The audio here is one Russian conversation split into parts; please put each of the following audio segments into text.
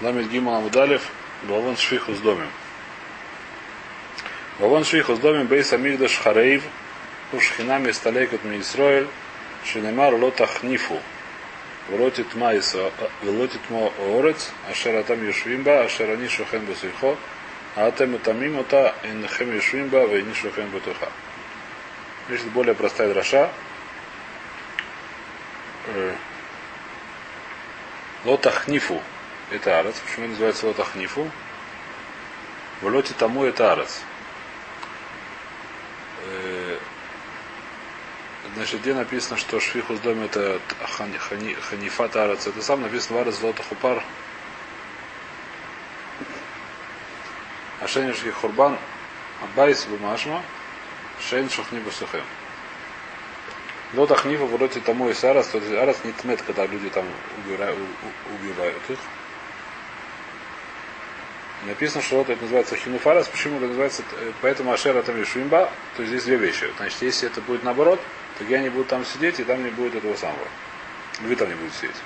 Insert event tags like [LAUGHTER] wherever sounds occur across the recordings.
Ламит Гимал Амудалев, Бавон Швиху с домем. Бавон Швиху с домем Бейс Амигдаш Хараив, Ушхинами Сталейкот Мисроэль, Шинемар Лотахнифу. Влотит ма Влотит мо Орец, Ашера там Юшвимба, Ашера Нишу Хен Бусихо, а тем тамим ота инхем Юшвимба, Вейнишу Хен Бутуха. Здесь более простая дроша. Лотахнифу это арец. Почему называется лотахнифу? В лоте тому это арец. Значит, где написано, что швиху с доме это хани, хани, ханифат арец. Это сам написано в арец лотахупар. Ашенишки хурбан Абайс бумашма Шейн шухни бусухем. Лотах нифа в роте тому и сарас, то есть арас не тмет, когда люди там убирают, убивают их. Написано, что вот это называется хинуфарас. Почему это называется? Поэтому Ашера там Швимба. То есть здесь две вещи. Значит, если это будет наоборот, то я не буду там сидеть, и там не будет этого самого. Вы там не будете сидеть.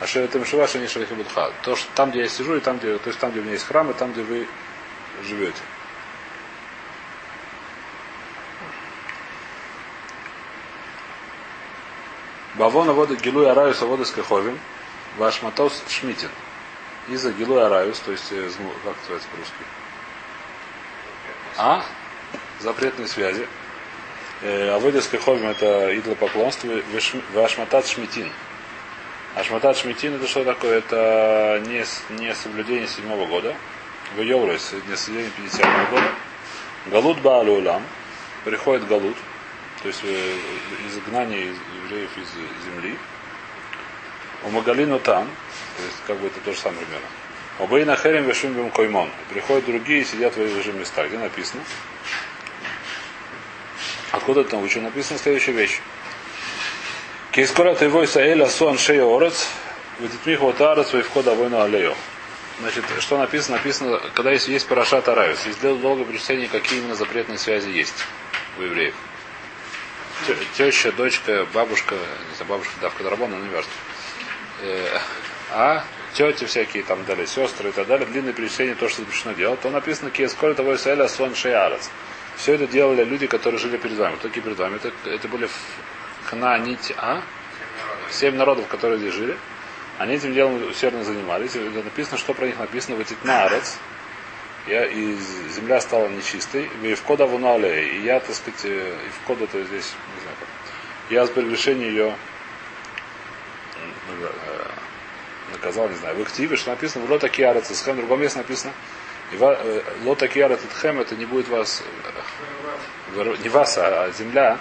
Ашера там Шиваша не Шалихабудха. То, что там, где я сижу, и там, где, то есть там, где у меня есть храм, и там, где вы живете. Бавона вода Гилуя Раюс вода Скаховин, ваш матос Шмитин. Из-за Гилуя Раюс, то есть, как называется по-русски? А? Запретные связи. А вода Скаховин это идолопоклонство, ваш матат Шмитин. А шматат Шмитин это что такое? Это не, не соблюдение седьмого года. В Йоврос, не соблюдение 50 года. Галут Баалулам. Приходит Галут, то есть изгнание евреев из земли. У Магалину там, то есть как бы это то же самое примерно. Обейна Херем Вешим Бим Коймон. Приходят другие и сидят в этих же местах. Где написано? Откуда это научил? Написано следующая вещь. Кейскора ты войса Эля Суан Шея Орец, Вититмих вот Арец, входа войну Алео. Значит, что написано? Написано, когда есть, есть Парашат Аравис. И сделал долгое причисление, какие именно запретные связи есть у евреев теща, дочка, бабушка, не знаю, бабушка давка Дарабона, не важно. Э, а тети всякие там далее, сестры и так далее, длинное перечисление, то, что запрещено делать, то написано Киесколь того Исраэля Сон Шеярец. Все это делали люди, которые жили перед вами. Кто перед вами? Это, это были Хнаанити, а? Семь народов, которые здесь жили. Они этим делом усердно занимались. И написано, что про них написано в Этитнаарец. Я, и земля стала нечистой. И в кода вунале. И я, так сказать, и в кода то здесь, не знаю. Я с прегрешением ее наказал, не знаю, в активе, что написано в лота киарец в другом месте написано лота киарец хем, это не будет вас не вас, а земля.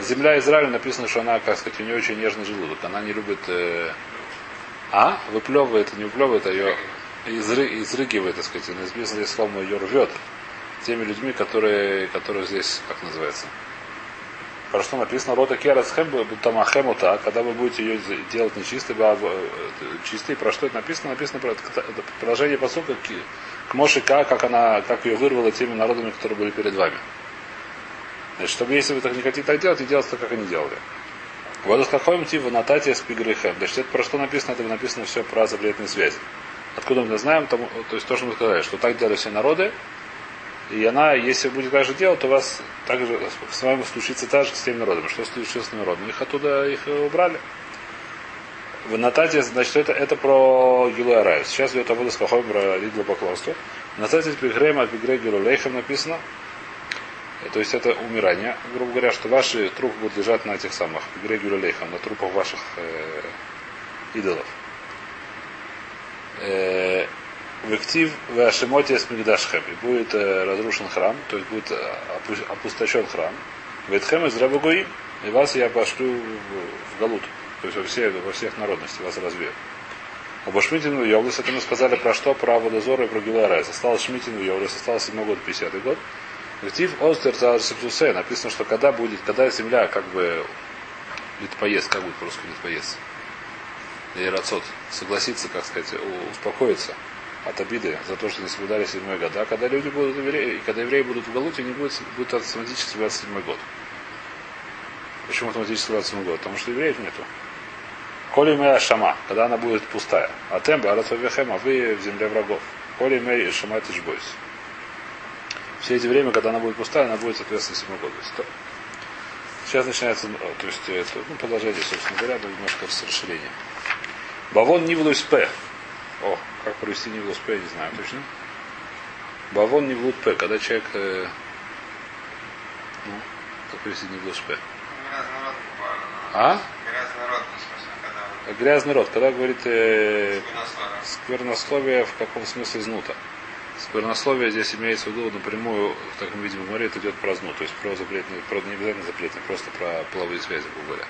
Земля Израиля написано, что она, как сказать, у нее очень нежный желудок. Она не любит э, а, выплевывает, не выплевывает, а ее изры, изрыгивает, так сказать, неизвестно здесь словно ее рвет теми людьми, которые, которые здесь, как называется, про что написано Рота Керас Тамахемута, когда вы будете ее делать нечистой, чистой, про что это написано? Написано про продолжение посылка к Мошика, как она, как ее вырвала теми народами, которые были перед вами. Значит, чтобы если вы так не хотите так делать, и делать так, как они делали. Вот какой типа нататия с пигрыхем. Значит, это про что написано? Это написано все про запретные связи. Откуда мы это знаем? Тому, то есть то, что мы сказали, что так делали все народы. И она, если будет так же делать, то у вас также с вами случится так же с теми народами. Что случилось с народами? Их оттуда их убрали. В Натате, значит, это, это про Гилуя Райс. Сейчас идет Авода с Кахой про идолопоклонство. В Натате Пигрейм от Пигрей Гилулейхем написано. То есть это умирание. Грубо говоря, что ваши трупы будут лежать на этих самых Пигрей Гилулейхем, на трупах ваших э, идолов. Э, в актив в Ашимоте с Мигдашхем. И будет э, разрушен храм, то есть будет э, опустошен храм. В Этхем из Рабагуим. И вас я пошлю в, в Галут. То есть во, все, во всех народностях вас развею. Об Шмитину Йовлес, это мы сказали про что? Про Водозора и про Гиларайс. Осталось Шмитину Йовлес, осталось 7 год, 50 год. Актив Остер Сепсусе написано, что когда будет, когда земля как бы литпоест, как будет по-русски литпоест, или рацот, согласится, как сказать, успокоиться от обиды за то, что не соблюдали седьмой год. А когда люди будут евреи, и когда евреи будут в Галуте, не будет, будет автоматически соблюдаться седьмой год. Почему автоматически соблюдаться седьмой год? Потому что евреев нету. Коли моя шама, когда она будет пустая. А темба, а вы в земле врагов. כל ימי השמה תשבות. Все эти время, когда она будет пустая, она будет, соответственно, седьмой год. Сейчас начинается, то есть, это, ну, продолжение, собственно говоря, но немножко расширение. בעוון נבלות פה. О, как провести נבלות פה, я не знаю точно. בעוון נבלות פה, когда человек... Э, ну, как провести נבלות פה? А? Грязный рот. Когда говорит э, сквернословие в каком смысле знута? Сквернословие здесь имеется в виду напрямую, так мы видим в море, это идет про зну, то есть про запретные, про не обязательно запретные, просто про половые связи, грубо говоря.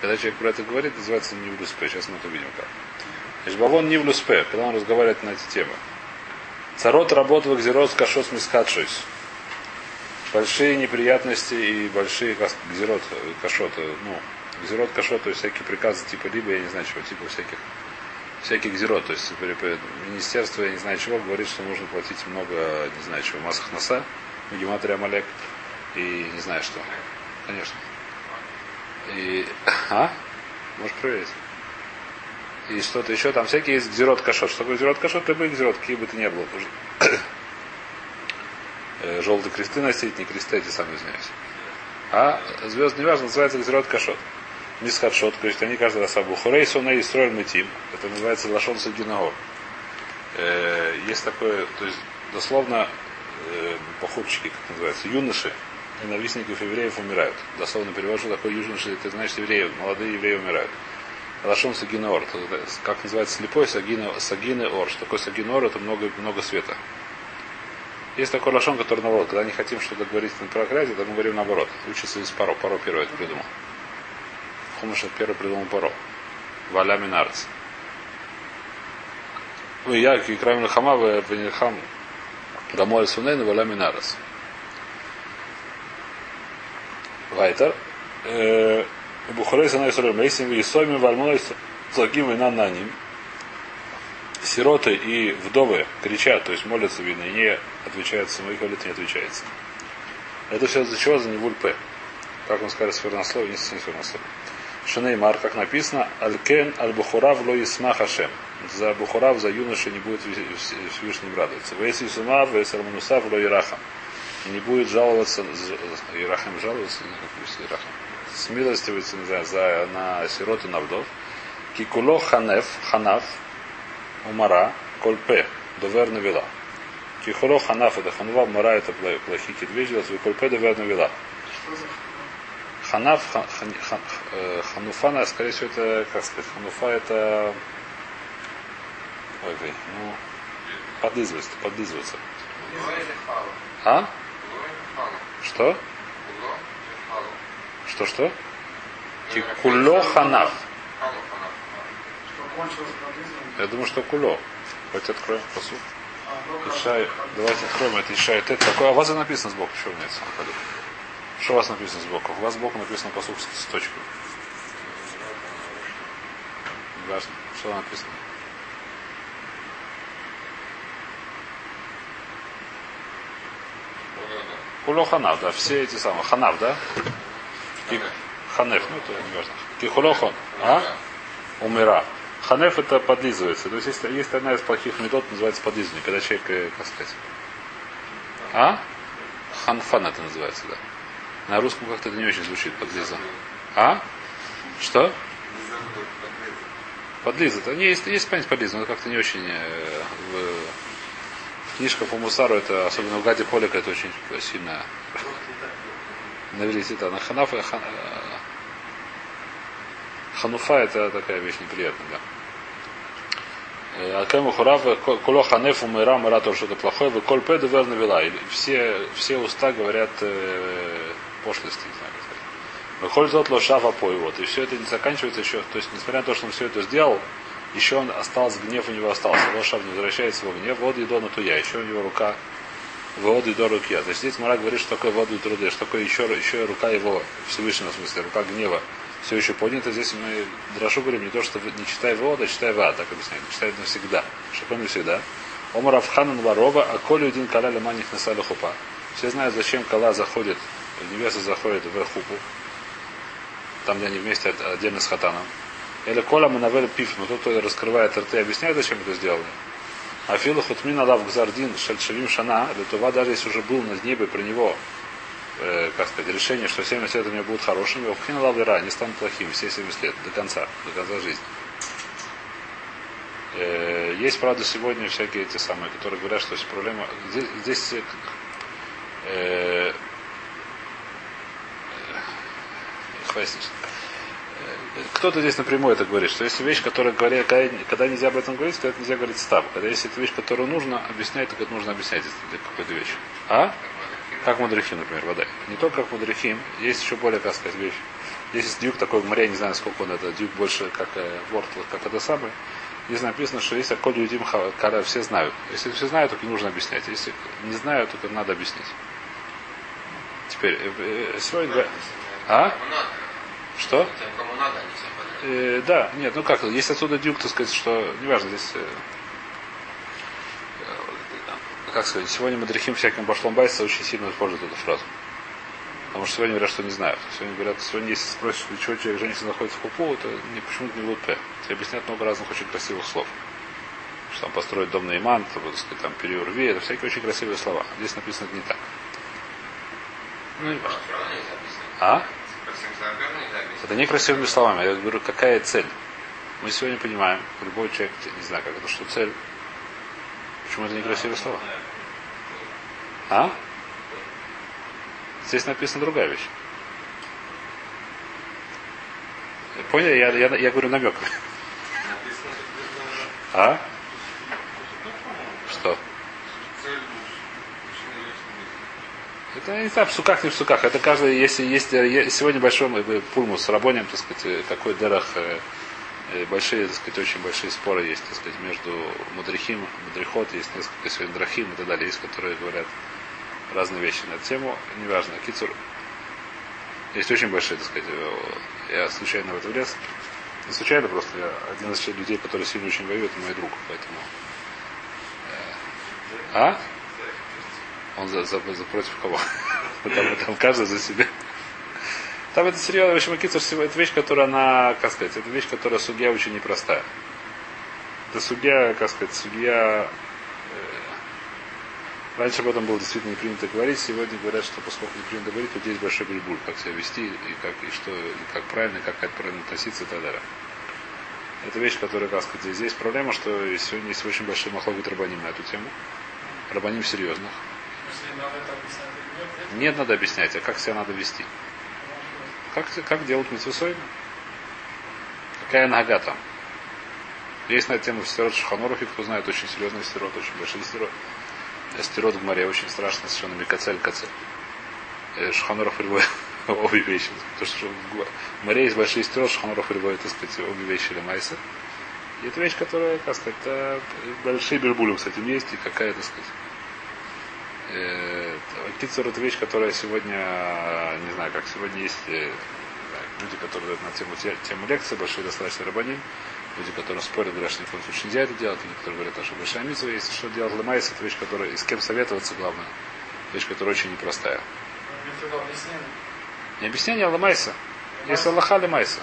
Когда человек про это говорит, называется нивлюспе. Сейчас мы это увидим как. Бавон нивлюспе, когда он разговаривает на эти темы. Царот работал гзерот кашос мискатшойс. Большие неприятности и большие гзерот, кашот, ну, гзерот кашот, то есть всякие приказы типа либо, я не знаю чего, типа всяких всяких гзерот. То есть министерство, я не знаю чего, говорит, что нужно платить много, не знаю чего, массах носа, Гематрия Амалек и не знаю что. Конечно. И, [LAUGHS] а? Можешь проверить. И что-то еще, там всякие есть гзерот кашот. Что такое гзерот кашот? Любые гзерот, какие бы то ни было. [COUGHS] Э, желтые кресты носить, не кресты, эти самые, извиняюсь. А звездный важно называется гзерот кашот. Мисхадшот, то есть они каждый раз Абухурей, Суней и Строиль Мытим. Это называется Лашон Сагинагор. Э, есть такое, то есть дословно э, похудчики, как называется, юноши, ненавистников евреев умирают. Дословно перевожу такой юноши, это значит евреи, молодые евреи умирают. Лашон Сагина Ор, как называется слепой Сагина, Сагины Ор. Что такое Сагина Ор? Это много, много света. Есть такой лашон, который наоборот, когда не хотим что-то говорить на проклятие, то мы говорим наоборот. Учится из паро. Паро первый это придумал. Хумыш первый придумал Паро. Валя Минарц. Ну, я, Кикрам Хама, Венихам, Гамуаль Сунейн, Валя Минарц. Вайтер. Бухарей Санай Сурем Мейсим, Висойми, Вальмой, Злагим и Нананим. Сироты и вдовы кричат, то есть молятся, видно, и не отвечают, самоих молитв не отвечается. Это все за чего? За Невуль П. Как он скажет, свернословие, не свернословие. Шанеймар, как написано, Алькен аль-Бухурав Хашем. За Бухурав, за юноши не будет Всевышним радоваться. Вес Исума, вес Арманусав ло Ирахам. Не будет жаловаться, Ирахам жаловаться, не Ирахам. Смилостивается, не знаю, за, на сирот и на вдов. Кикуло ханеф, ханаф, умара, кольпе, довер навела. Кихуло ханаф это ханува, умара это плохие кидвижи, кольпе довер навела. Ханаф, хан, хан, хан, э, Хануфа, скорее всего, это, как сказать, Хануфа это, ой, ну, подлизывается, подлизывается. А? Что? Что, что? Куло ханаф. Я думаю, что куло. Давайте откроем посуд. Ишай, давайте откроем это Ишай. Это такое, а у вас написано сбоку, что у меня что у вас написано сбоку? У вас сбоку написано посук с точкой. Важно. Что написано? Куло ханав, да, все эти самые. Ханав, да? Ханеф, ну это не важно. Кихулохон, а? Умира. Ханеф это подлизывается. То есть есть, есть одна из плохих метод, называется подлизывание, когда человек, э, как сказать. А? Ханфан это называется, да. На русском как-то это не очень звучит, подлиза. А? Что? Подлиза. Это не есть, есть понятие подлиза, но как-то не очень э, в, книжка по Мусару, это, особенно в Гаде Полика, это очень сильно навелись это. На ханафа, хан, э, хануфа это такая вещь неприятная, да. Акему Хурава, Куло Ханефу Мира, Мира тоже что-то плохое, вы Коль Педу Верна Вела. Все, все уста говорят э, пошлости, не знаю, как сказать. Выходит от лошава по вот. И все это не заканчивается еще. То есть, несмотря на то, что он все это сделал, еще он остался, гнев у него остался. Лошав не возвращается его гнев, воды и до туя. Еще у него рука воды до руки. То есть здесь Мара говорит, что такое воду труды, что такое еще, еще рука его, Всевышнего в смысле, рука гнева все еще поднята. Здесь мы Драшу говорим не то, что не читай вода, а читай ва, так объясняем. Читай навсегда. Что навсегда. Омар Авханан Варова, а коли один каля леманих насали хупа. Все знают, зачем кала заходит невеста заходит в хупу, там, где они вместе отдельно с хатаном. Или кола манавель пиф, но тот, кто раскрывает рты, объясняет, зачем это сделано. А филу хутмина лав гзардин шальшалим шана, Литова, даже если уже был на небе про него, э, как сказать, решение, что 70 лет у него будут хорошими, вхина лав вера, не станут плохими, все 70 лет, до конца, до конца жизни. Э, есть, правда, сегодня всякие эти самые, которые говорят, что есть проблема. Здесь, здесь э, э, кто-то здесь напрямую это говорит, что если вещь, которая говорит, когда нельзя об этом говорить, то это нельзя говорить став. Когда если это вещь, которую нужно объяснять, то это нужно объяснять какую-то вещь. А? Как мудрехим, например, вода. Не только как мудрехим, есть еще более, как сказать, вещь. Здесь дюк такой в море, не знаю, сколько он это, дюк больше, как э, ворт, как это самое. Здесь написано, что если Коль Юдим когда все знают. Если все знают, то не нужно объяснять. Если не знают, то надо объяснить. Теперь, э, э, сегодня... А? Что? Э, да, нет, ну как, есть отсюда дюк, так сказать, что, неважно, здесь, э, э, как сказать, сегодня Мадрихим всяким башлом байса очень сильно используют эту фразу. Потому что сегодня говорят, что не знают. Сегодня говорят, сегодня если спросишь, для чего человек женится находится в хупу, то не, почему-то не лупе. Тебе объяснят много разных очень красивых слов. Что там построить дом на иман, то, так сказать, там переурви, это всякие очень красивые слова. Здесь написано это не так. Ну, не важно. А? Это не красивыми словами. Я говорю, какая цель? Мы сегодня понимаем, любой человек, не знаю, как это, что цель. Почему это не красивые слова? А? Здесь написана другая вещь. Понял? Я, я, я говорю намек. А? Что? Это не знаю, в суках, не в суках. Это каждый, если есть сегодня большой пульмус с рабонем, так сказать, такой дерах, большие, так сказать, очень большие споры есть, так сказать, между мудрихим, мудрихот, есть несколько сегодня драхим и так далее, есть, которые говорят разные вещи на эту тему, неважно. Кицур, есть очень большие, так сказать, я случайно в это влез. Не случайно просто, я один из людей, который сильно очень воюет, мой друг, поэтому. А? Он за, за, за против кого? [LAUGHS] Там, там каждый за себя. Там это серьезно, в общем, Кицур, это вещь, которая она, как сказать, это вещь, которая судья очень непростая. Это судья, как сказать, судья Раньше об этом было действительно не принято говорить. Сегодня говорят, что поскольку не принято говорить, то здесь большой бульбуль, как себя вести, и как, и что, и как правильно, и как правильно относиться и так далее. Это вещь, которая, как сказать, здесь проблема, что сегодня есть очень большой махлогут рабаним на эту тему. Рабаним серьезных. Нет, надо объяснять, а как себя надо вести. Как, как делать митцвусой? Какая нога там? Есть на тему стерот Шаханорухи, кто знает, очень серьезный стерот, очень большой стерот. Эстерот в море очень страшно, совершенно микацель кацель. Э, Шханоров приводит [LAUGHS] обе вещи. Потому что в море есть большие стерот, Шханоров приводит, так сказать, обе вещи или майса. И это вещь, которая, как сказать, это большие бельбулем с этим есть, и какая, так сказать. Кицур это вещь, которая сегодня, не знаю, как сегодня есть э, люди, которые на тему, тему лекции, большие достаточно рабаним, Люди, которые спорят, говорят, что ни в коем случае нельзя это делать. Люди, которые говорят, что большая митва есть, что делать ломается, это вещь, которая, и с кем советоваться, главное. Вещь, которая очень непростая. Не объяснение, а ломайся. Есть Аллаха ломайся.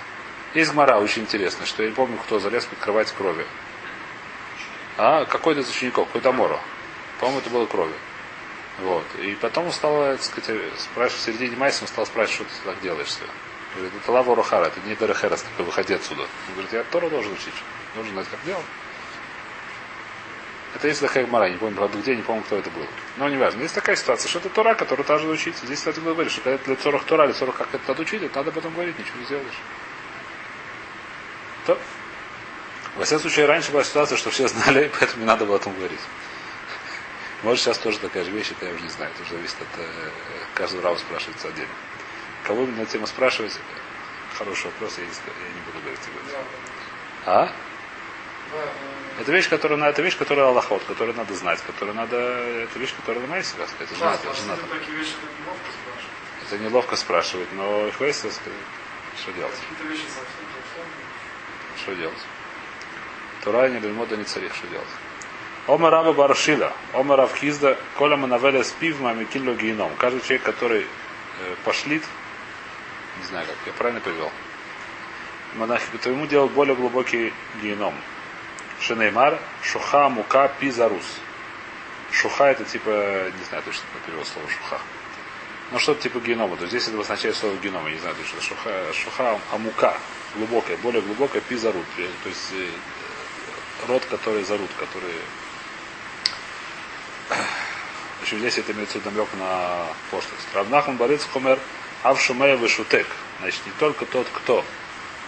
Есть гмара очень интересно, что я не помню, кто залез под кровать крови. А какой-то из учеников, какой-то Моро. По-моему, это было крови. Вот. И потом он стал, так сказать, спрашивать, в середине майса он стал спрашивать, что ты так делаешь. Все. Говорит, это лава Рухара, это не Дерехерас, такой, выходи отсюда. Он говорит, я Тора должен учить. Нужно знать, как делать. Это есть такая мара, не помню, правда, где, не помню, кто это был. Но не важно. Есть такая ситуация, что это Тора, которую должен учиться. Здесь, кстати, говорит, что когда это для Цорах Тора, или Цорах как это надо учить, это надо потом говорить, ничего не сделаешь. То. Во всяком случае, раньше была ситуация, что все знали, [LAUGHS] поэтому не надо было о том говорить. Может, сейчас тоже такая же вещь, это я уже не знаю. Это уже зависит от э, каждого рава спрашивается отдельно. Кого на тему спрашивать? Хороший вопрос, я не, я не буду говорить об А? Это вещь, которая, это вещь, которая Аллахот, которую надо знать, которую надо, это вещь, которая на себя сказать. Это, жена, это, жена, это неловко спрашивать, но Хвейса, что делать? Что делать? Тура не лимода не царих, что делать? Ома Раба Баршила, Ома Равхизда, Коля Манавеля Спив, Мамикин Логином. Каждый человек, который э, пошлит, не знаю, как я правильно привел. монахи, то ему делают более глубокий геном. Шинеймар, шуха, мука, пизарус. Шуха это типа, не знаю точно, как перевод слова шуха. Ну что-то типа генома. То есть здесь это означает слово генома, не знаю точно. Шуха, шуха, амука, глубокая, более глубокая, пизарут. То есть э, род, который зарут, который общем, здесь это имеется намек на пошлость. Равнахман Бариц Хомер Авшумея Вишутек. Значит, не только тот, кто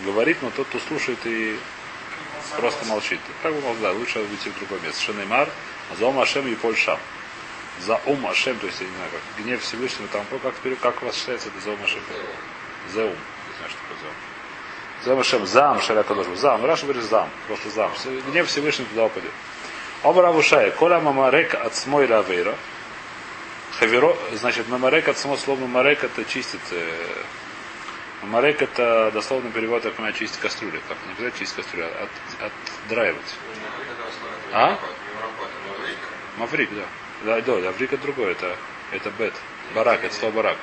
говорит, но тот, кто слушает и просто молчит. Как бы да, лучше уйти в другое место. Шанеймар, Зом Ашем и Польшам. За ум Ашем, то есть, я не знаю, как гнев Всевышнего, там, как, как у вас считается это за ум Ашем? За ум. Не знаю, что такое за ум. За Ашем, зам, шаля кадошу. Зам. Раша говорит зам. Просто зам. Гнев Всевышнего туда упадет. Омар Авушай, Коля Мамарек от Смой Равейра. Хаверо, значит, Мамарек от само слово Мамарек это чистит. Э, Мамарек это дословно перевод, как понимаю, чистить кастрюли. Как не обязательно чистить кастрюли, а от, отдраивать. А? Маврик, да. Да, да, Маврик это другое, это, это бет. Барак, это слово барак.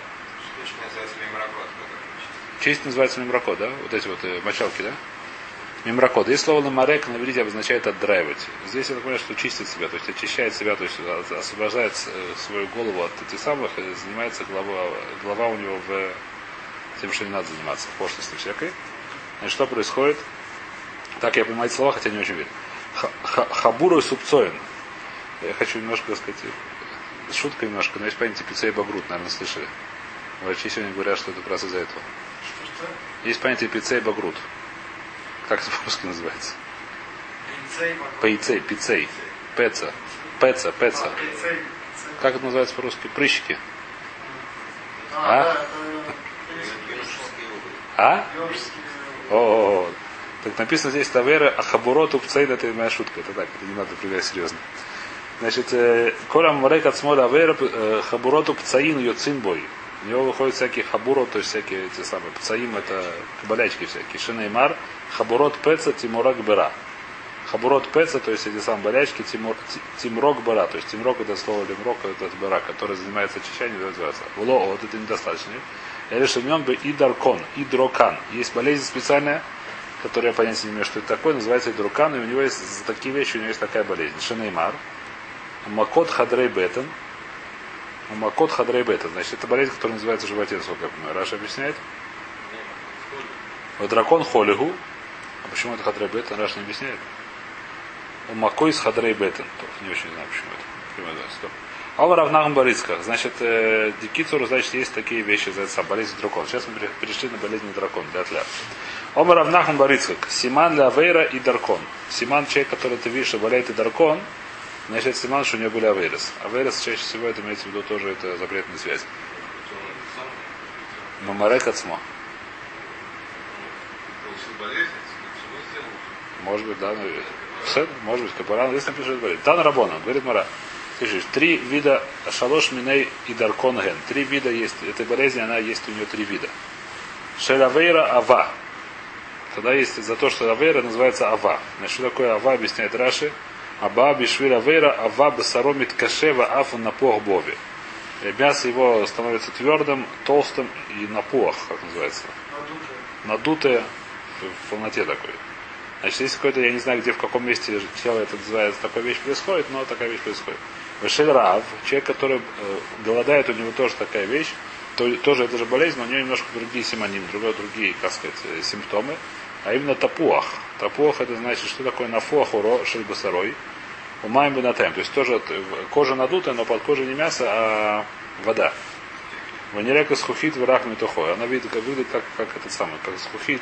Честь называется мемракот, да? Вот эти вот э, мочалки, да? Мимракот. Есть слово ламарек на иврите обозначает отдраивать. Здесь я понимаю, что чистит себя, то есть очищает себя, то есть освобождает э, свою голову от этих самых, и занимается глава, глава у него в тем, что не надо заниматься, в пошлости всякой. Значит, что происходит? Так я понимаю эти слова, хотя не очень верю. Хабуру субцоин. Я хочу немножко сказать, шутка немножко, но есть понятие пиццей багрут, наверное, слышали. Врачи сегодня говорят, что это как раз из-за этого. Есть понятие пиццей багрут. Как это по-русски называется? Пейцей, пицей. Пеца. Пеца, пеца. Как это называется по-русски? Прыщики. А? А? О, -о, -о. Так написано здесь Тавера Ахабуроту Пцейн, это моя шутка. Это так, это не надо принимать серьезно. Значит, э, Коля Мурек от Смода Авера э, Хабуроту Пцаин Йоцинбой. У него выходят всякие хабурот, то есть всякие эти самые пцаим, это болячки всякие. Шинеймар, хабурот пеца, тимурак бера. Хабурот пеца, то есть эти самые болячки, тимур, тимрок бера. То есть тимрок это слово лимрок, это бера, который занимается очищением, называется. Вло, вот это недостаточно. Я решил в нем бы идаркон, идрокан. Есть болезнь специальная, которую я понятия не имею, что это такое, называется идрокан, и у него есть такие вещи, у него есть такая болезнь. Шинеймар, макот хадрей бетен, Макот хадрей бета. Значит, это болезнь, которая называется животин, сколько я понимаю. Раша объясняет? Вот дракон холигу. А почему это хадрей бета? Раша не объясняет. У Макой с хадрей бета. Не очень знаю, почему это. Алла Равнахам Борицка. Значит, э, Дикицур, значит, есть такие вещи, называется болезнь дракона. Сейчас мы перешли на болезнь дракона, для тля. Ома Равнахам Борицкак. Симан для Авейра и Даркон. Симан человек, который ты видишь, болеет и Даркон, Значит, Симан, что у него были Аверес. Аверес чаще всего это имеется в виду тоже это запретная связь. Мамарек Ацмо. Может быть, да, но все, может быть, Капаран, здесь напишет говорит. Тан Рабона, говорит Мара. Слышишь, три вида шалош миней и дарконген. Три вида есть. Этой болезни, она есть у нее три вида. Шелавейра ава. Тогда есть за то, что авейра называется ава. Значит, что такое ава, объясняет Раши. Аба бишвира вейра, ава басаромит кашева афу на пох боби. Мясо его становится твердым, толстым и на пох, как называется. Надутое в полноте такой. Значит, есть какой-то, я не знаю, где, в каком месте тело это называется, такая вещь происходит, но такая вещь происходит. Вешель Рав, человек, который э, голодает, у него тоже такая вещь, то, тоже это же болезнь, но у него немножко другие симоним, другие, другие, как сказать, э, симптомы а именно тапуах. Тапуах это значит, что такое нафуах уро шельбасарой. Умаем бенатем. То есть тоже кожа надутая, но под кожей не мясо, а вода. Ванерека схухит в рах метухой. Она видит, как выглядит как, как этот самый, как схухит.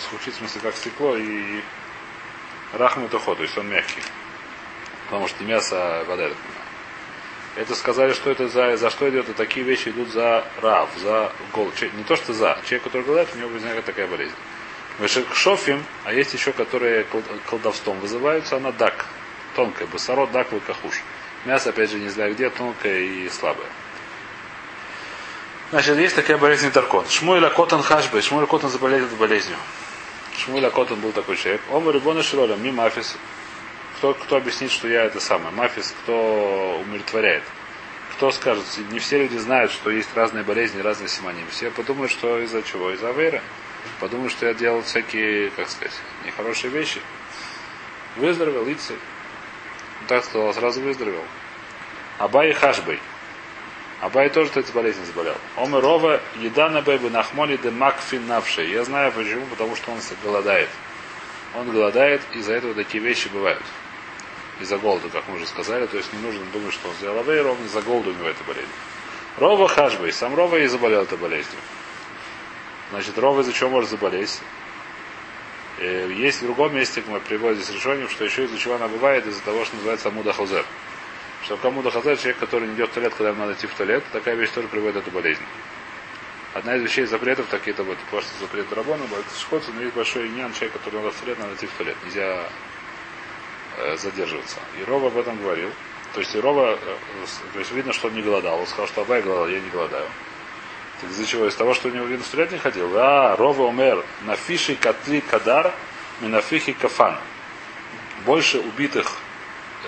Схухит в смысле как стекло и рах метухо, то есть он мягкий. Потому что не мясо, а вода, я Это сказали, что это за, за что идет, и такие вещи идут за рав, за гол. Не то, что за. Человек, который голодает, у него возникает такая болезнь. Шофим, а есть еще, которые колдовством вызываются, она дак. Тонкая, басарот, дак, лукахуш. Мясо, опять же, не знаю где, тонкое и слабое. Значит, есть такая болезнь Таркон. Шмуэля Котан Хашбе. Шмуэля Котан заболел этой болезнью. Шмуэля Котан был такой человек. Омар Рибона Широля, ми мафис. Кто, кто объяснит, что я это самое? Мафис, кто умиротворяет? Кто скажет? Не все люди знают, что есть разные болезни, разные симоним. Все подумают, что из-за чего? Из-за веры. Подумал, что я делал всякие, как сказать, нехорошие вещи. Выздоровел, Ици. Так сказал, сразу выздоровел. Абай Хашбай. Абай тоже этой болезни заболел. Омерова еда на бэбы нахмоли де макфин навши. Я знаю почему, потому что он голодает. Он голодает, и из-за этого такие вещи бывают. Из-за голода, как мы уже сказали. То есть не нужно думать, что он сделал авей, ровно из-за голода у него эта болезнь. Рова Хашбай. Сам Рова и заболел этой болезнью. Значит, Рова из-за чего может заболеть? Э, есть в другом месте, мы приводим здесь решением, что еще из-за чего она бывает, из-за того, что называется Амуда Хозер. Что кому дохазать человек, который не идет в туалет, когда ему надо идти в туалет, такая вещь тоже приводит эту болезнь. Одна из вещей запретов, такие это вот, просто запрет рабона, шкоцу, но есть большой иньян, человек, который надо в туалет, надо идти в туалет. Нельзя э, задерживаться. И Рова об этом говорил. То есть Рова, э, то есть видно, что он не голодал. Он сказал, что Абай голодал, я не голодаю. Так из-за чего? Из того, что у него видно, в туалет не ходил. А, Рова умер на фиши катли кадар, минафихи кафан. Больше убитых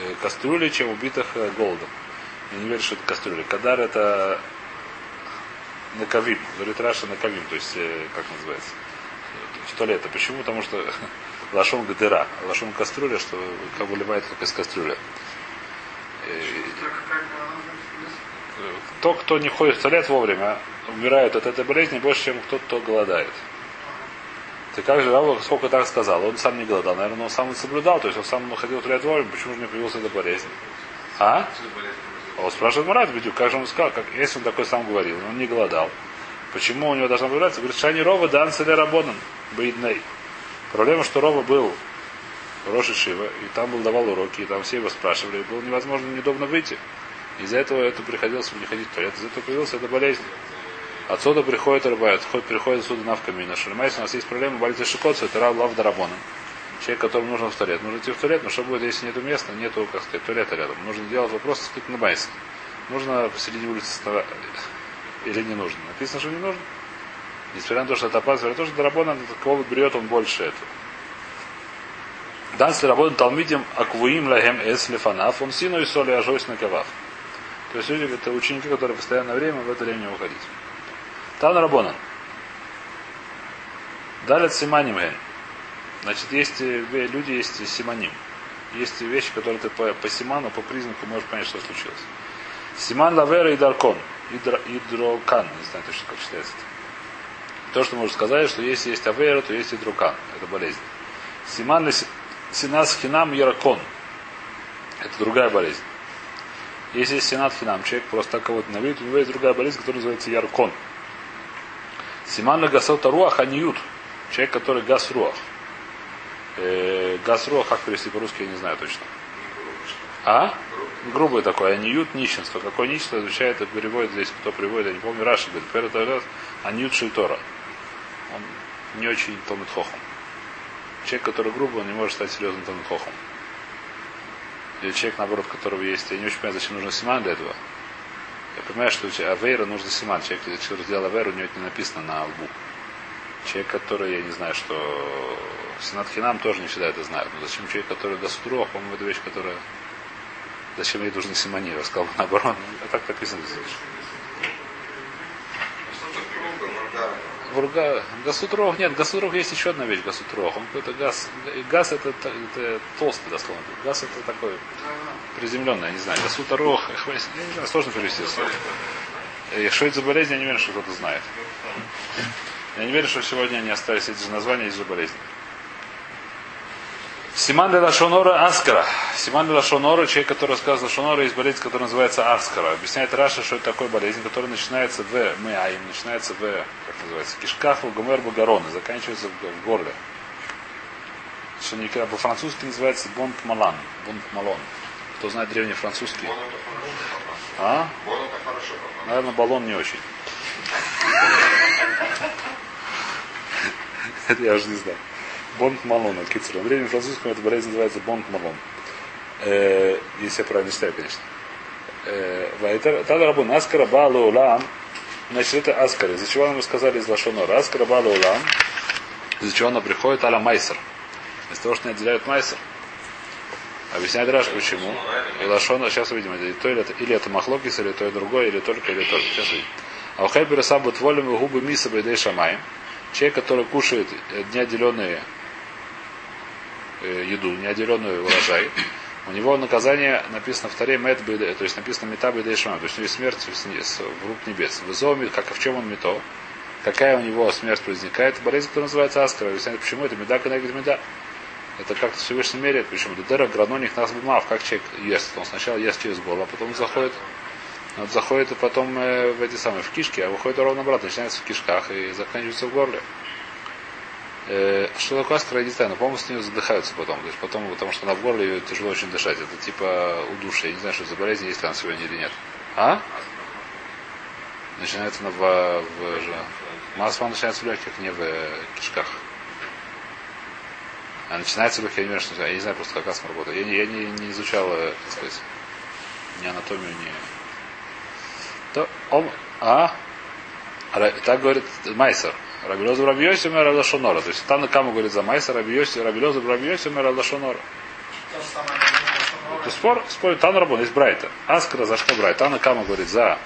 Э, кастрюли, чем убитых э, голодом. Я не верю, что это кастрюли. Кадар это накавим. Говорит Раша накавим, то есть, э, как называется? Туалета. Почему? Потому что [LAUGHS] лашон гадера. Лашон кастрюля, что как выливает только из кастрюли. То, кто не ходит в туалет вовремя, умирает от этой болезни больше, чем тот, кто голодает. Ты как же Рава сколько так сказал? Он сам не голодал. Наверное, он сам и соблюдал. То есть он сам находил туалет вовремя. Почему же не появилась эта болезнь? А? Он спрашивает Марат, Бедюк, как же он сказал, как, если он такой сам говорил, он не голодал. Почему у него должна появляться? Говорит, Шани Рова дан селе работан, бейдней. Проблема, что Рова был Роши Шива, и там был давал уроки, и там все его спрашивали, и было невозможно неудобно выйти. Из-за этого это приходилось не ходить в туалет. Из-за этого появилась эта болезнь. Отсюда приходит рыбает, приходит отсюда навкамина. Шальмайс, у нас есть проблема, болит шикоцу, это лав дарабона. Человек, которому нужно в туалет. Нужно идти в туалет, но что будет, если нету места, нету, как сказать, туалета рядом. Нужно делать вопрос, сказать, на майс. Нужно посередине улицы или не нужно. Написано, что не нужно. Несмотря на то, что это опасно, тоже дарабона, кого берет он больше это. Дан работает Талмидим Аквуим Лахем Эс Лефанаф, он сину и соли ажойс на кавав. То есть люди, это ученики, которые постоянно время в это время уходить. Тан Рабона. Далит Симаним Значит, есть э, люди, есть симаним. Есть вещи, которые ты по, по симану, по признаку можешь понять, что случилось. Симан лавера и даркон. Идро, идрокан. Не знаю точно, как читается это. То, что можно сказать, что если есть авера, то есть идрокан. Это болезнь. Симан синас хинам яракон. Это другая болезнь. Если есть синат хинам, человек просто так кого-то навидит, у него есть другая болезнь, которая называется яркон. Симан гасота руах аниют. Человек, который газ руах. Э, газ руах, как перевести по-русски, я не знаю точно. А? Грубый такой, аниют нищенство. Какое нищенство отвечает, это переводит здесь, кто приводит, я не помню, Раши говорит, первый аниют шильтора. Он не очень томит хохом. Человек, который грубый, он не может стать серьезным томит хохом. Или человек, наоборот, которого есть, я не очень понимаю, зачем нужно симан для этого. Я понимаю, что Авейра нужно симан. Человек, который сделал Авейру, у него это не написано на лбу. Человек, который, я не знаю, что Сенат Хинам тоже не всегда это знают. Но зачем человек, который Гасудрох, по-моему, это вещь, которая... Зачем ей нужны симани? Я сказал наоборот. А так написано здесь. Вурга, гасутрох, нет, гасутрох есть еще одна вещь, гасутрох. Он какой-то газ, газ это, это толстый дословно. Газ это такой приземленный, я не знаю. Гасутрох, я не знаю, сложно перевести слово. Что это за болезнь, я не верю, что кто-то знает. Я не верю, что сегодня они остались эти же названия из-за болезни. Симан де Лашонора Аскара. Симан де Лашонора, человек, который рассказывал Лашонора, есть болезнь, которая называется Аскара. Объясняет Раша, что это такое болезнь, которая начинается в Мэаим, начинается в, как называется, кишках, Гомер Багарон, и заканчивается в, горле. Что по-французски называется Бонт Малан. Бонт Малон. Кто знает древний французский? А? Наверное, баллон не очень. [LAUGHS] Это я уже не знаю. Бонд Малона, Кицер. На древнем французском эта болезнь называется Бонд Малон. Э, если я правильно читаю, конечно. Э, Тада Рабун Аскара Бала Улам. Значит, это Аскара. Из-за чего нам сказали из Лашонора? Аскара Бала Улам. Из-за чего она приходит Аля Майсер. Из того, что не отделяют Майсер. Объясняет Раш, почему. И Лашона, сейчас увидим, это, то или это, или это Махлокис, или то и другое, или только, или только. Сейчас увидим. А у Хайбера Сабут волем губы Миса Бейдей Шамай. Человек, который кушает неотделенные еду, неотделенную урожай, у него наказание написано в Таре Мед то есть написано Мета Бейдешма, то есть у него смерть в рук небес. В Изоме, как в чем он мето, какая у него смерть возникает, болезнь, которая называется Аскара. Объясняет, почему это Меда Канегид Меда. Это как-то Всевышний меряет, почему Дедера Граноник нас бумав, как человек ест. Он сначала ест через горло, а потом заходит он заходит и потом э, в эти самые в кишки, а выходит ровно обратно, начинается в кишках и заканчивается в горле. Э, что такое аскара, не знаю, но, по-моему, с нее задыхаются потом. То есть потом, потому что она в горле ее тяжело очень дышать. Это типа удушье. Я не знаю, что за болезнь, есть она сегодня или нет. А? Начинается на в, в, в Масло начинается в легких, не в кишках. А начинается легких, я не, знаю, я не знаю просто, как астма работает. Я не, я не, не изучал, э, так сказать, ни анатомию, ни... То он... А? Так говорит Майсер. Рабилезу Рабиоси умер Алашонора. То есть Тана Кама говорит за Майса, Рабиоси, Рабилезу Рабиоси умер Алашонора. То спор, спор, Тана Рабон, есть Брайта. Аскара зашка Брайта. Тана Кама говорит за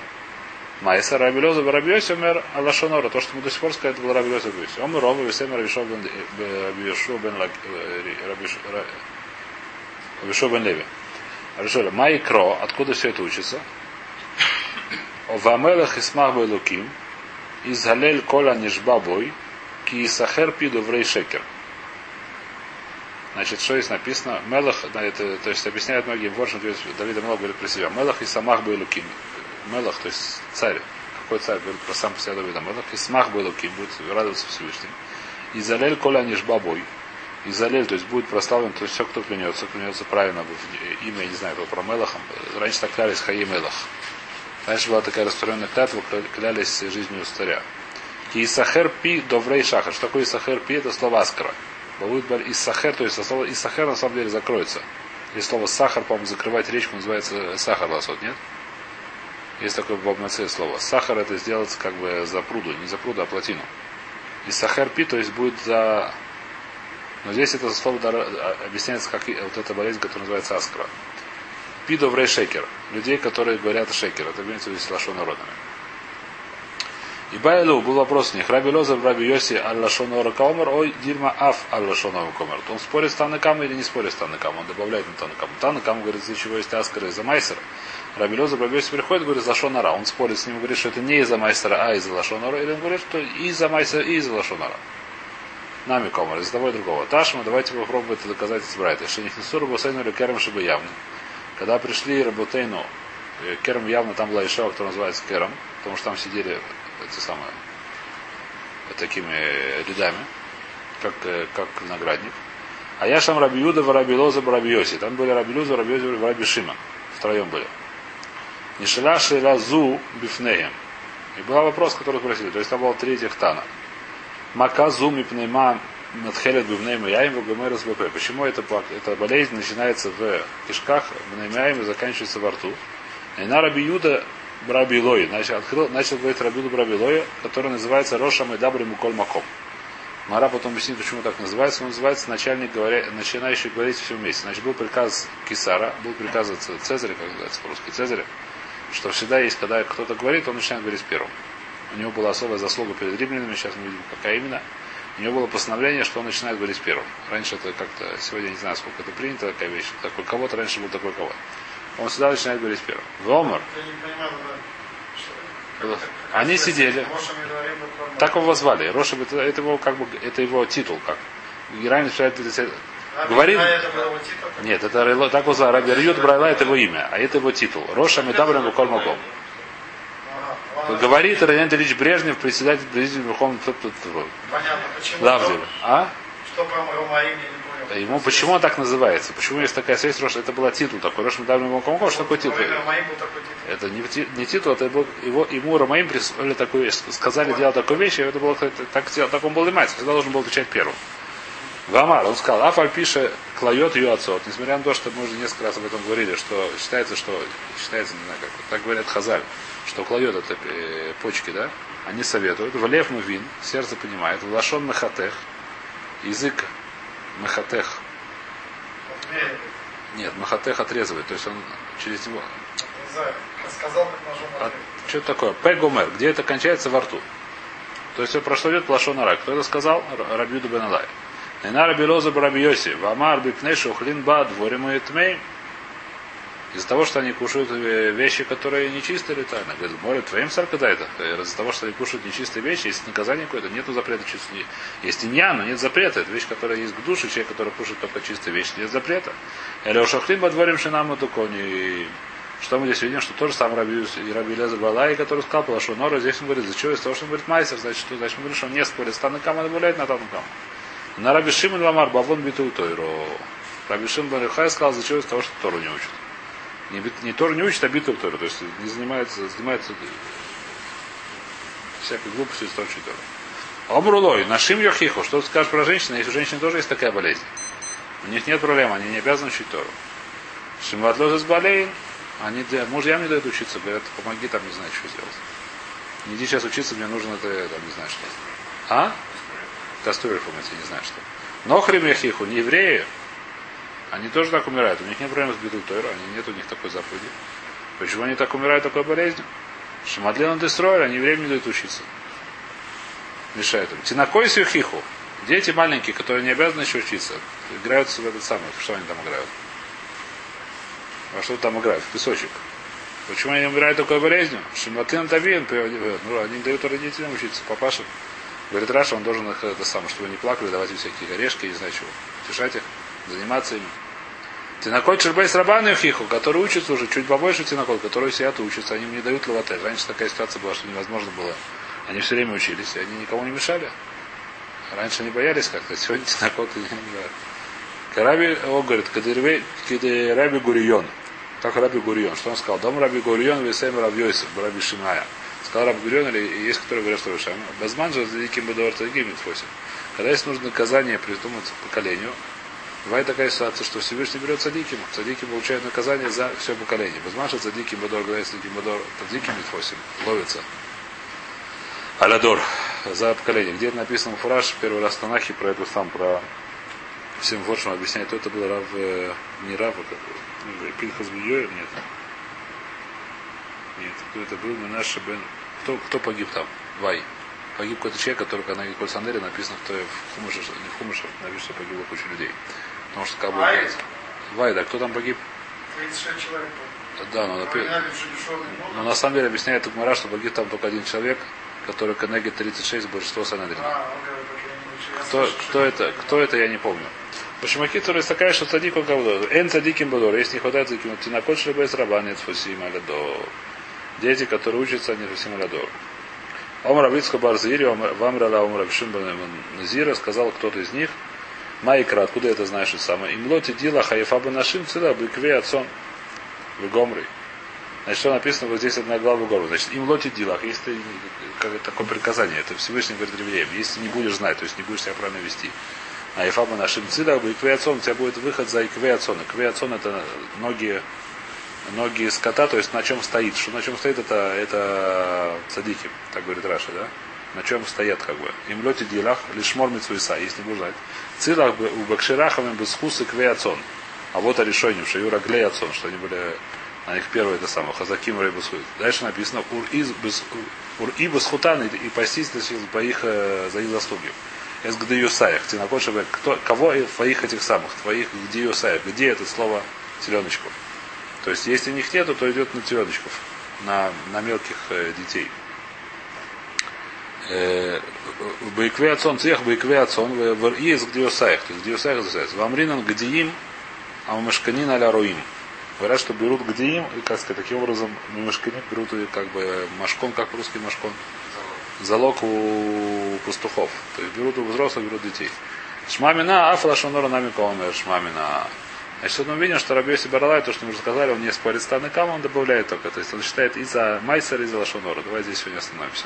Майса Рабилезу Рабиоси умер Алашонора. То, что мы до сих пор сказали, это был Рабилезу Рабиоси. Он Рома Весем Рабишо бен бен Рабишо бен Леви. Рабишо Май Кро, откуда все это учится? Вамелах Исмах Байлуким, из Галель Кола Нишбабой, Ки Исахер Пиду в Шекер. Значит, что здесь написано? Мелах, это, то есть объясняют многие воршин, Давида много говорит про себя. Мелах и Самах Байлуким. Мелах, то есть царь. Какой царь говорит про сам по себе Давида Мелах. И Смах Байлуким будет радоваться Всевышним. И Залель Коля Нишбабой. И Залель, то есть будет прославлен, то есть все, кто клянется, клянется правильно в имя, я не знаю, про Мелахом. Раньше так клялись Хаи Мелах. Раньше была такая распространенная клятва, клялись жизнью старя. И Исахер пи доврей шахар. Что такое Исахер пи? Это слово аскара. Будет Исахер, то есть слово Исахер на самом деле закроется. Есть слово сахар, по-моему, закрывать речку называется сахар лосот, нет? Есть такое в Бабмаце слово. Сахар это сделать как бы за пруду, не за пруду, а плотину. И сахар пи, то есть будет за... Но здесь это слово объясняется как вот эта болезнь, которая называется аскара. Пидоврей шекер. Людей, которые говорят шекер. Это имеется в виду лашон народами. И Байлу был вопрос у них. Раби Лозер, Раби Йоси, Аллашон Оракаомер, ой, Дильма Аф Аллашон Оракаомер. Он спорит с Танакам или не спорит с Танакам? Он добавляет на Танакам. Танакам говорит, из-за чего есть Аскара из-за Майсера. Раби Лозер, Раби Йоси приходит, говорит, за Шонара. Он спорит с ним, говорит, что это не из-за Майсера, а из-за Лашонара. Или он говорит, что из-за Майсера, и из-за Лашонара. Нами комар, из того и другого. Ташма, давайте попробуем это доказать из Брайта. Что них несу Рабусейну или Керем чтобы явно. Когда пришли Работейну, э, Керам явно там была Ишава, которая называется Керам, потому что там сидели эти самые такими рядами, как, э, как наградник. А я шам Раби Юда, Раби Лоза, Раби Йоси. Там были Раби Луза, Раби Йоси, Раби Шима. Втроем были. Нишеля Ширазу Бифнеем. И был вопрос, который спросили. То есть там было три тана. Маказу Мипнейма Надхелет Бивнейма Яим Вагамерас БП. Почему эта, эта болезнь начинается в кишках, в Неймяем и заканчивается во рту? И на Раби Юда Браби Лои. Начал, открыл, начал говорить Рабиду Браби Лои, который называется Роша Майдабри Муколь Маком. Мара потом объяснит, почему так называется. Он называется начальник, говоря, начинающий говорить все вместе. Значит, был приказ Кисара, был приказ Цезаря, как называется по-русски, Цезаря, что всегда есть, когда кто-то говорит, он начинает говорить первым. У него была особая заслуга перед римлянами, сейчас мы видим, какая именно. У него было постановление, что он начинает говорить первым. Раньше это как-то, сегодня не знаю, сколько это принято, такая вещь. Такой кого-то раньше был такой кого. Он всегда начинает говорить первым. Вомар. Они сидели. Так его звали. Роша это, его как бы это его титул как. Иран говорит. Нет, это так звали. Раби Рьют Брайла это его имя, а это его титул. Роша Медабрам Буколь. Говорит Ранен Ильич Брежнев, председатель президиума Верховного Понятно, почему. Лавзель. А? Что по Ромаиме не понял. Ему почему он так называется? Почему есть такая связь? Рош, это был титул такой. Рош Медавный Макомко, что такой титул? Это не, не титул, это был, его, ему Ромаим присвоили такую вещь, сказали делать такую вещь, и это было так, так он был и мать, всегда должен был отвечать первым. Вамар, он сказал, Афаль пишет, клает ее отцот. Несмотря на то, что мы уже несколько раз об этом говорили, что считается, что считается, не знаю, как так говорят Хазаль, что клает это э, почки, да, они советуют. Валев мувин, сердце понимает, влашон мехатех, язык мехатех. Нет, мехатех отрезывает, то есть он через него. Сказал, как ножом А, что это такое? Пегумер, где это кончается во рту. То есть про что идет плашонара. Кто это сказал? Рабиуду бен Алай. Найна раби лоза раби Йоси. Вамар бипнеш ухлин ба дворим и тмей. Из-за того, что они кушают вещи, которые нечистые или тайно. Говорит, море твоим саркадайта. Из-за того, что они кушают нечистые вещи, есть наказание какое-то, нету запрета чистые. Есть инья, но нет запрета. Это вещь, которая есть к душе, человек, который кушает только чистые вещи, нет запрета. Или ушахлин ба дворим шинам и что мы здесь видим, что тоже сам Раби, Раби Лезер Балай, который сказал, что Нора здесь он говорит, за чего? Из того, что он говорит Майсер, значит, что? Значит, мы говорим, что он не спорит, станы кама добавляет на тану кама. На Раби Шимон Ламар Бавон битул Тойро. Раби Шимон Хай сказал, за чего? Из того, что Тору не учит. Не, не Тору не учит, а битул Тойро. То есть не занимается, занимается всякой глупостью из того, что Тору. Омрулой, нашим йохиху. Что ты скажешь про женщин, если у женщин тоже есть такая болезнь? У них нет проблем, они не обязаны учить Тору. Шимватлозис болезнь, они мужьям не дают учиться, говорят, помоги там, не знаю, что сделать. Иди сейчас учиться, мне нужно это, там, не знаю что. А? Помыть, я не знаю что. Но хримехиху, не евреи, они тоже так умирают. У них нет проблем с бедой Тойра, они нет у них такой заповеди. Почему они так умирают такой болезнью? Шамадлен дестроер, они евреям не дают учиться. Мешает им. Тинакой сюхиху. Дети маленькие, которые не обязаны еще учиться, играют в этот самый. Что они там играют? А что там играют? В песочек. Почему они умирают такой болезнью? Шиматын Тавин, ну, они дают родителям учиться, папаша. Говорит, Раша, он должен их это самое, чтобы они плакали, давать им всякие орешки, не знаю чего. Утешать их, заниматься ими. Тинакот Шербейс Рабану Хиху, который учится уже чуть побольше Тинакот, который сидят и учатся, они им не дают лаватель. Раньше такая ситуация была, что невозможно было. Они все время учились, и они никому не мешали. Раньше они боялись как-то, сегодня Тинакот не знаю. Раби, он говорит, Раби Гурион, как Раби Гурион. Что он сказал? Дом Раби Гурион, Весем Йосиф, Раби Шимая. Сказал Раби Гурион, или есть, которые говорят, что Шам. Безман же великим Бедор Тагим Когда есть нужно наказание придумать поколению, Бывает такая ситуация, что Всевышний берет садиким. Садики получают наказание за все поколение. Безмаша садиким бадор, когда есть садиким бадор, садиким митфосим, ловится. Алядор за поколение. Где это написано фураж, первый раз в про эту сам, про всем форшем объясняет, то это был Рав, э, не Рав, а Пинхас? Нет. Нет, кто это был? Минаша Бен... Кто, кто погиб там? Вай. Погиб какой-то человек, который, когда на Кольсандере написано, кто в Хумыше, не в Хумыше, написано, что погибло куча людей. Потому что бы... Вай? Вай, да, кто там погиб? 36 человек Да, но, напи... но на самом деле объясняет Гмара, что погиб там только один человек, который Канеги 36, большинство Санедрина. А, кто, кто это, кто это, я не помню. Пашмаки, который такая, что цадик он. Эн цадиким бадор. Если не хватает цадиким, тинакот шлебес рабанец фусим алядор. Дети, которые учатся, они фусим алядор. Омар Авицка Барзири, Вамрала Омар Назира, сказал кто-то из них, Майкра, откуда это знаешь, что самое? Имлоти дила хаефа бы нашим цила бы кве отцом в Гомры. Значит, что написано вот здесь одна глава гору. Значит, им лоти дилах, если ты, как, такое приказание, это Всевышний говорит евреям, если не будешь знать, то есть не будешь себя правильно вести, а Ифаба нашим цидах, квеацон, у тебя будет выход за иквеацон. Квеацон это ноги, ноги скота, то есть на чем стоит. Что на чем стоит, это, это цадики, так говорит Раша, да? На чем стоят, как бы. Им лети дилах, лишь мор митсуиса, если знать. Цилах у бакширахами без хус квеацон. А вот о решении, что юра глеяцон, что они были на них первое это самое, хазаким рейбусхуит. Дальше написано ур и без хутан и пастись по их, э, за их заслуги. Эс где юсаях. Ты находишь, кто, кого твоих этих самых, твоих где юсаях, где это слово теленочков. То есть, если них нету, то идет на теленочков, на, на мелких э, детей. Э, Байкве отцон цех, байкве отцон, в из где юсаях, то есть где юсаях называется. Вамринан где им, а мешканин аля руим. Говорят, что берут где им, и как сказать, таким образом мешканин берут и как бы машкон, как русский машкон залог у пастухов. То есть берут у взрослых, берут детей. Шмамина, афла шонора нами каомер, шмамина. Значит, мы видим, что Рабиоси Баралай, то, что мы уже сказали, он не спорит станы кам, он добавляет только. То есть он считает и за майсер, и за лашонора. Давай здесь сегодня остановимся.